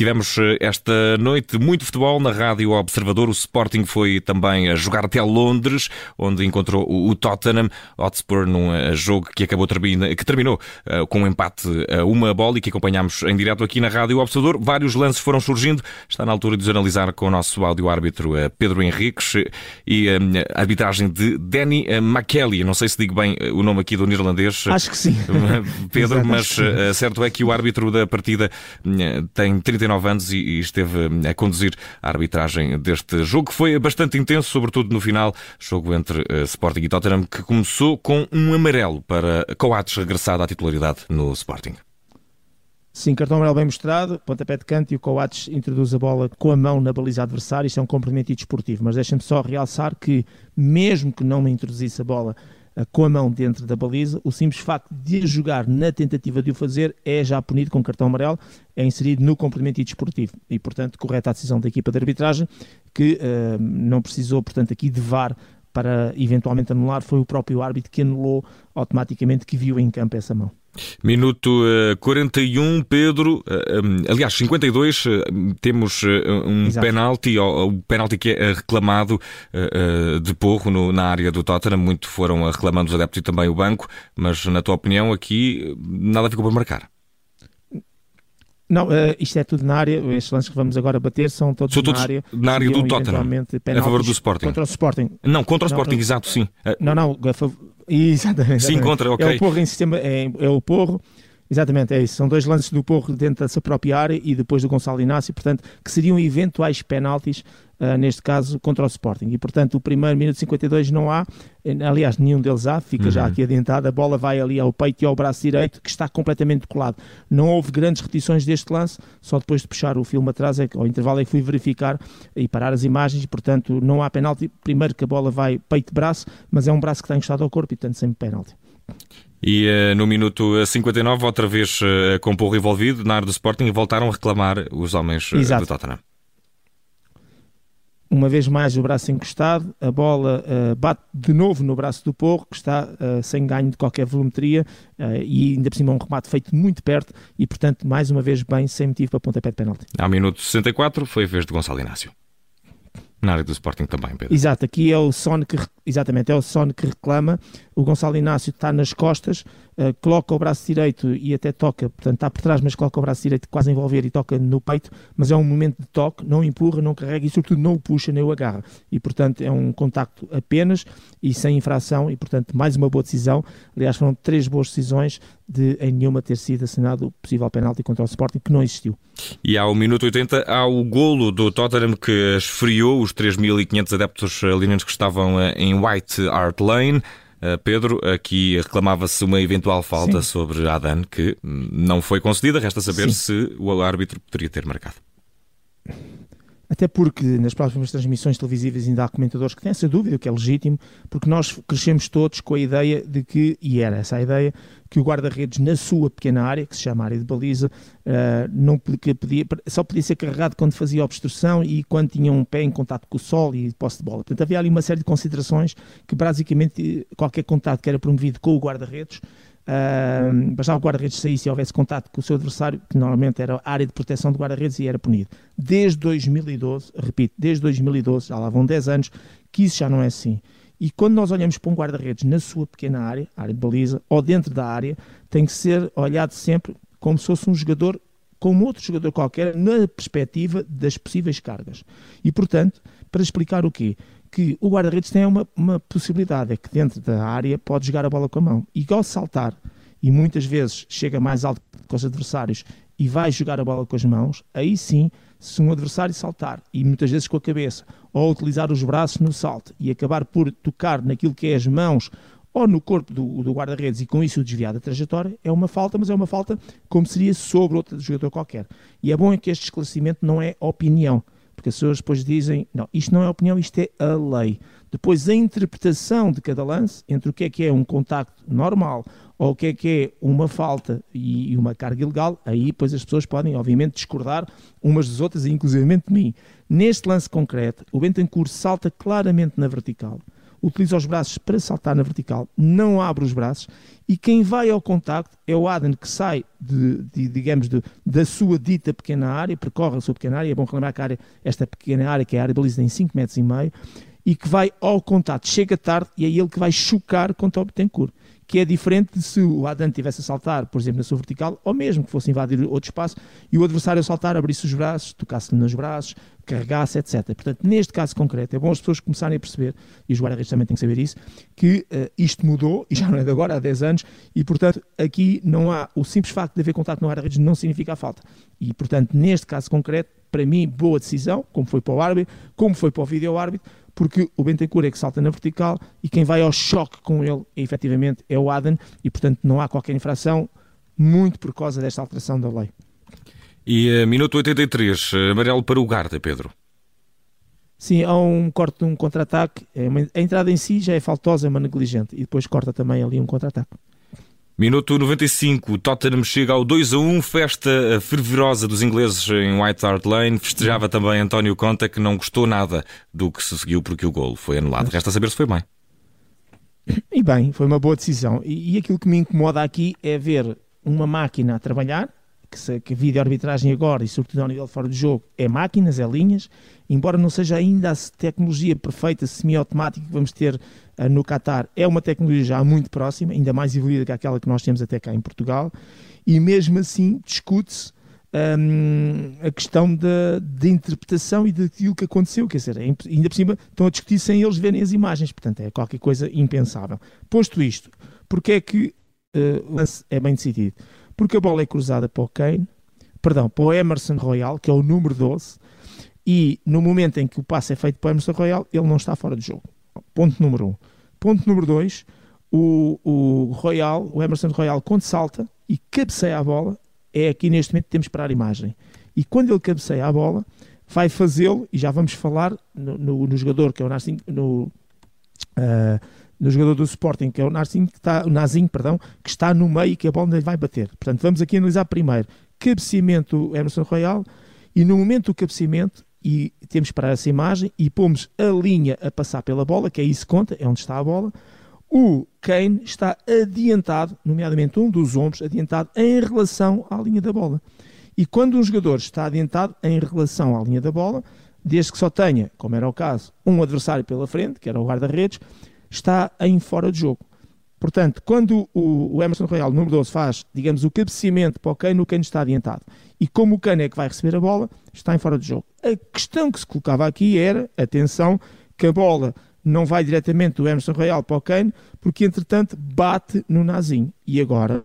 tivemos eh, esta noite muito futebol na Rádio Observador. O Sporting foi também a jogar até Londres, onde encontrou o Tottenham Hotspur num eh, jogo que acabou que terminou uh, com um empate a uma bola e que acompanhámos em direto aqui na Rádio Observador. Vários lances foram surgindo. Está na altura de os analisar com o nosso áudio-árbitro Pedro Henriques e a arbitragem de Danny McKelly. Não sei se digo bem o nome aqui do neerlandês. Acho que sim. Pedro, mas certo é que o árbitro da partida tem 39 anos e esteve a conduzir a arbitragem deste jogo, que foi bastante intenso, sobretudo no final, jogo entre uh, Sporting e Tottenham, que começou com um amarelo para Coates regressado à titularidade no Sporting. Sim, cartão amarelo bem mostrado, pontapé de canto e o Coates introduz a bola com a mão na baliza adversária. Isto é um comprometimento desportivo, mas deixem-me só realçar que, mesmo que não me introduzisse a bola com a mão dentro da baliza, o simples facto de jogar na tentativa de o fazer é já punido com cartão amarelo, é inserido no complemento desportivo e, portanto, correta a decisão da equipa de arbitragem que uh, não precisou, portanto, aqui de VAR para eventualmente anular, foi o próprio árbitro que anulou automaticamente que viu em campo essa mão. Minuto uh, 41, Pedro. Uh, um, aliás, 52, uh, temos um Exato. penalti, o penalti que é reclamado de porro na área do Tottenham. Muito foram reclamando os adeptos e também o banco, mas na tua opinião, aqui nada ficou para marcar. Não, isto é tudo na área. Estes lances que vamos agora bater são todos, são todos na área. Na área do Tottenham. A favor do Sporting. Contra o Sporting. Não, contra o Sporting, não, exato, sim. Não, não, a favor Exatamente. Sim, contra, ok. É o porro em sistema, é, é o porro. Exatamente, é isso. São dois lances do Porro dentro da sua própria área e depois do Gonçalo Inácio, portanto, que seriam eventuais penaltis, uh, neste caso, contra o Sporting. E, portanto, o primeiro minuto 52 não há, aliás, nenhum deles há, fica uhum. já aqui adiantado, a bola vai ali ao peito e ao braço direito, que está completamente colado. Não houve grandes repetições deste lance, só depois de puxar o filme atrás, é ao intervalo é que fui verificar e parar as imagens, e, portanto, não há penalti. Primeiro que a bola vai peito-braço, mas é um braço que está encostado ao corpo e, portanto, sem penalti. E uh, no minuto 59, outra vez uh, com porro envolvido na área do Sporting, voltaram a reclamar os homens uh, do Tottenham. Uma vez mais o braço encostado, a bola bate de novo no braço do Porro, que está sem ganho de qualquer volumetria e ainda por cima um remate feito muito perto e, portanto, mais uma vez bem, sem motivo para pontapé de penalti. Ao minuto 64 foi a vez de Gonçalo Inácio. Na área do Sporting também, Pedro. Exato, aqui é o Son que, exatamente, é o Son que reclama. O Gonçalo Inácio está nas costas, uh, coloca o braço direito e até toca, portanto está por trás, mas coloca o braço direito quase a envolver e toca no peito, mas é um momento de toque, não empurra, não carrega e sobretudo não o puxa nem o agarra. E portanto é um contacto apenas e sem infração e portanto mais uma boa decisão. Aliás, foram três boas decisões de em nenhuma ter sido assinado o possível penalti contra o Sporting, que não existiu. E ao minuto 80 há o golo do Tottenham que esfriou os 3.500 adeptos linenses que estavam eh, em White Hart Lane. Eh, Pedro, aqui reclamava-se uma eventual falta Sim. sobre Adan que não foi concedida. Resta saber Sim. se o árbitro poderia ter marcado. Até porque nas próximas transmissões televisivas ainda há comentadores que têm essa dúvida, o que é legítimo, porque nós crescemos todos com a ideia de que, e era essa a ideia, que o guarda-redes na sua pequena área, que se chama área de baliza, uh, não podia, só podia ser carregado quando fazia obstrução e quando tinha um pé em contato com o sol e posse de bola. Portanto, havia ali uma série de considerações que basicamente qualquer contato que era promovido com o guarda-redes Uh, bastava o guarda-redes saísse e houvesse contato com o seu adversário, que normalmente era a área de proteção do guarda-redes e era punido. Desde 2012, repito, desde 2012, já lá vão 10 anos, que isso já não é assim. E quando nós olhamos para um guarda-redes na sua pequena área, área de baliza, ou dentro da área, tem que ser olhado sempre como se fosse um jogador, como outro jogador qualquer, na perspectiva das possíveis cargas. E, portanto, para explicar o quê? Que o guarda-redes tem uma, uma possibilidade, é que dentro da área pode jogar a bola com a mão. E ao saltar, e muitas vezes chega mais alto que os adversários e vai jogar a bola com as mãos, aí sim, se um adversário saltar, e muitas vezes com a cabeça, ou utilizar os braços no salto e acabar por tocar naquilo que é as mãos ou no corpo do, do guarda-redes e com isso desviar da trajetória, é uma falta, mas é uma falta como seria sobre outro jogador qualquer. E é bom é que este esclarecimento não é opinião porque as pessoas depois dizem, não, isto não é opinião, isto é a lei. Depois a interpretação de cada lance, entre o que é que é um contacto normal ou o que é que é uma falta e uma carga ilegal, aí depois as pessoas podem, obviamente, discordar umas das outras, inclusive de mim. Neste lance concreto, o Bentancourt salta claramente na vertical. Utiliza os braços para saltar na vertical, não abre os braços e quem vai ao contacto é o Aden que sai, de, de digamos, de, da sua dita pequena área, percorre a sua pequena área, é bom relembrar que área, esta pequena área, que é a área baliza em 5 metros e meio, e que vai ao contato, chega tarde e é ele que vai chocar contra o Betancourt que é diferente de se o Adam tivesse a saltar, por exemplo, na sua vertical, ou mesmo que fosse invadir outro espaço e o adversário a saltar abrisse os braços, tocasse-lhe nos braços, carregasse, etc. Portanto, neste caso concreto, é bom as pessoas começarem a perceber, e os guarda-redes também têm que saber isso, que uh, isto mudou, e já não é de agora, há 10 anos, e portanto aqui não há, o simples facto de haver contato no guarda-redes não significa a falta. E portanto, neste caso concreto, para mim, boa decisão, como foi para o árbitro, como foi para o vídeo-árbitro, porque o Bentancur é que salta na vertical e quem vai ao choque com ele, é, efetivamente, é o Aden e, portanto, não há qualquer infração, muito por causa desta alteração da lei. E uh, minuto 83, eh, amarelo para o Garda, Pedro. Sim, há um corte de um contra-ataque. É a entrada em si já é faltosa, mas negligente. E depois corta também ali um contra-ataque. Minuto 95, Tottenham chega ao 2 a 1, festa fervorosa dos ingleses em White Hart Lane. Festejava também António Conta, que não gostou nada do que se seguiu porque o golo foi anulado. Resta saber se foi bem. E bem, foi uma boa decisão. E, e aquilo que me incomoda aqui é ver uma máquina a trabalhar que, se, que a agora, e sobretudo ao nível fora do jogo, é máquinas, é linhas, embora não seja ainda a tecnologia perfeita, semi-automática que vamos ter uh, no Qatar, é uma tecnologia já muito próxima, ainda mais evoluída que aquela que nós temos até cá em Portugal, e mesmo assim discute-se um, a questão da, da interpretação e daquilo que aconteceu, quer dizer, é, ainda por cima estão a discutir sem eles verem as imagens, portanto é qualquer coisa impensável. Posto isto, porque é que uh, o lance é bem decidido? Porque a bola é cruzada para o Kane, perdão, para o Emerson Royal, que é o número 12, e no momento em que o passe é feito para o Emerson Royal, ele não está fora de jogo. Ponto número 1. Um. Ponto número 2, o, o Royal, o Emerson Royal, quando salta e cabeceia a bola, é aqui neste momento que temos para a imagem. E quando ele cabeceia a bola, vai fazê-lo, e já vamos falar no, no, no jogador que é o Nassim, no, uh, no jogador do Sporting, que é o Nazinho, que está, o Nazinho, perdão, que está no meio e que a bola lhe vai bater. Portanto, vamos aqui analisar primeiro cabeceamento Emerson Royal e no momento do cabeceamento, e temos para essa imagem, e pomos a linha a passar pela bola, que é isso que conta, é onde está a bola, o Kane está adiantado, nomeadamente um dos ombros, adiantado em relação à linha da bola. E quando um jogador está adiantado em relação à linha da bola, desde que só tenha, como era o caso, um adversário pela frente, que era o guarda-redes, está em fora de jogo. Portanto, quando o, Emerson Royal, número 12, faz, digamos, o cabeceamento para o Kane, o Kane está adiantado. E como o Kane é que vai receber a bola, está em fora de jogo. A questão que se colocava aqui era, atenção, que a bola não vai diretamente do Emerson Royal para o Kane, porque entretanto bate no Nazinho. E agora,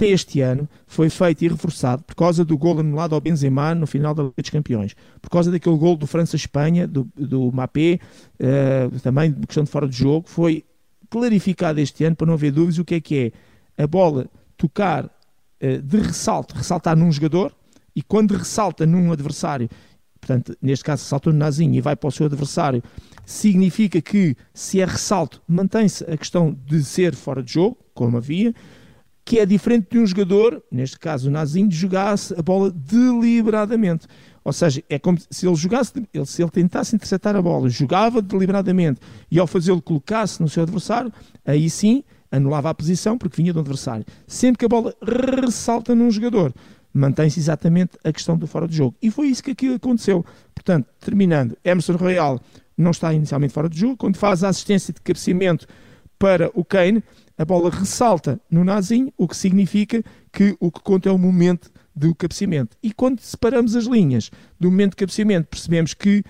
até este ano, foi feito e reforçado por causa do gol anulado ao Benzema no final da Liga dos Campeões, por causa daquele gol do França-Espanha, do, do Mapé, uh, também questão de fora de jogo, foi clarificado este ano, para não haver dúvidas, o que é que é. A bola tocar uh, de ressalto, ressaltar num jogador, e quando ressalta num adversário, portanto, neste caso ressaltou no Nazinho e vai para o seu adversário, significa que se é ressalto, mantém-se a questão de ser fora de jogo, como havia, que é diferente de um jogador, neste caso o Nazinho, jogasse a bola deliberadamente. Ou seja, é como se ele jogasse, se ele tentasse interceptar a bola, jogava deliberadamente e ao fazê-lo colocasse no seu adversário, aí sim anulava a posição porque vinha do adversário. Sempre que a bola ressalta num jogador, mantém-se exatamente a questão do fora de jogo. E foi isso que aqui aconteceu. Portanto, terminando, Emerson Royal não está inicialmente fora de jogo, quando faz a assistência de cabeceamento para o Kane, a bola ressalta no nazinho, o que significa que o que conta é o momento do cabeceamento. E quando separamos as linhas do momento de cabeceamento, percebemos que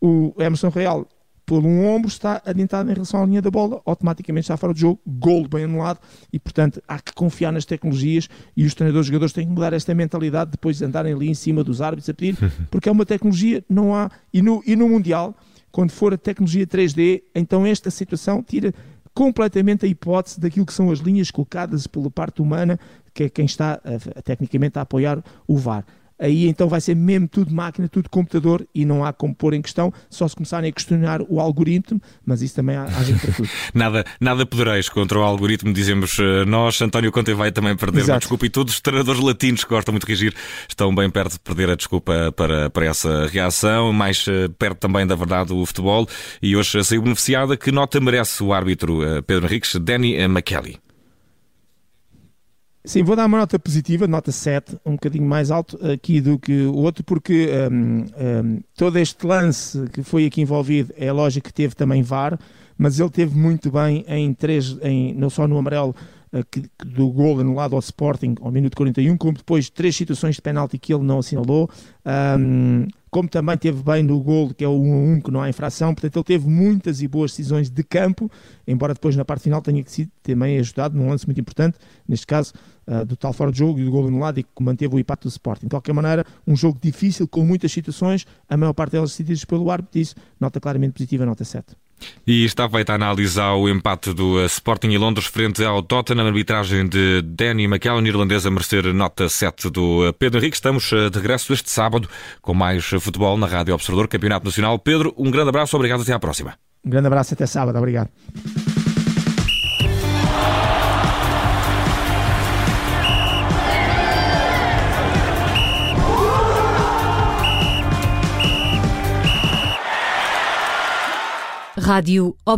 o Emerson Real, por um ombro, está adiantado em relação à linha da bola, automaticamente está fora do jogo, golo bem anulado, e portanto há que confiar nas tecnologias e os treinadores jogadores têm que mudar esta mentalidade depois de andarem ali em cima dos árbitros a pedir, porque é uma tecnologia, não há. E no, e no Mundial, quando for a tecnologia 3D, então esta situação tira completamente a hipótese daquilo que são as linhas colocadas pela parte humana, que é quem está a, tecnicamente a apoiar o VAR. Aí então vai ser mesmo tudo máquina, tudo computador e não há como pôr em questão, só se começarem a questionar o algoritmo, mas isso também há, há gente para tudo. nada, nada podereis contra o algoritmo, dizemos eh, nós. António Conte vai também perder Exato. uma desculpa e todos os treinadores latinos que gostam muito de reagir estão bem perto de perder a desculpa para, para essa reação, mais eh, perto também da verdade do futebol. E hoje saiu beneficiada. Que nota merece o árbitro eh, Pedro Henriques, Danny McKelly? Sim, vou dar uma nota positiva, nota 7, um bocadinho mais alto aqui do que o outro, porque um, um, todo este lance que foi aqui envolvido é lógico que teve também VAR, mas ele teve muito bem em três, em, não só no amarelo do gol anulado ao Sporting ao minuto 41, como depois três situações de penalti que ele não assinalou. Um, como também teve bem no gol, que é o 1 a 1, que não há infração, portanto ele teve muitas e boas decisões de campo, embora depois na parte final tenha ser também ajudado num lance muito importante, neste caso uh, do tal fora de jogo e do gol anulado e que manteve o impacto do Sporting. De qualquer maneira, um jogo difícil, com muitas situações, a maior parte delas decididas pelo árbitro, disse nota claramente positiva, nota 7. E está feita a analisar o empate do eh, Sporting e Londres frente ao Tottenham, arbitragem de Danny McCallum, irlandesa, merecer nota 7 do eh, Pedro Henrique. Estamos eh, de regresso este sábado com mais futebol na Rádio Observador, Campeonato Nacional. Pedro, um grande abraço, obrigado, até à próxima. Um grande abraço, até sábado, obrigado. Rádio Observador.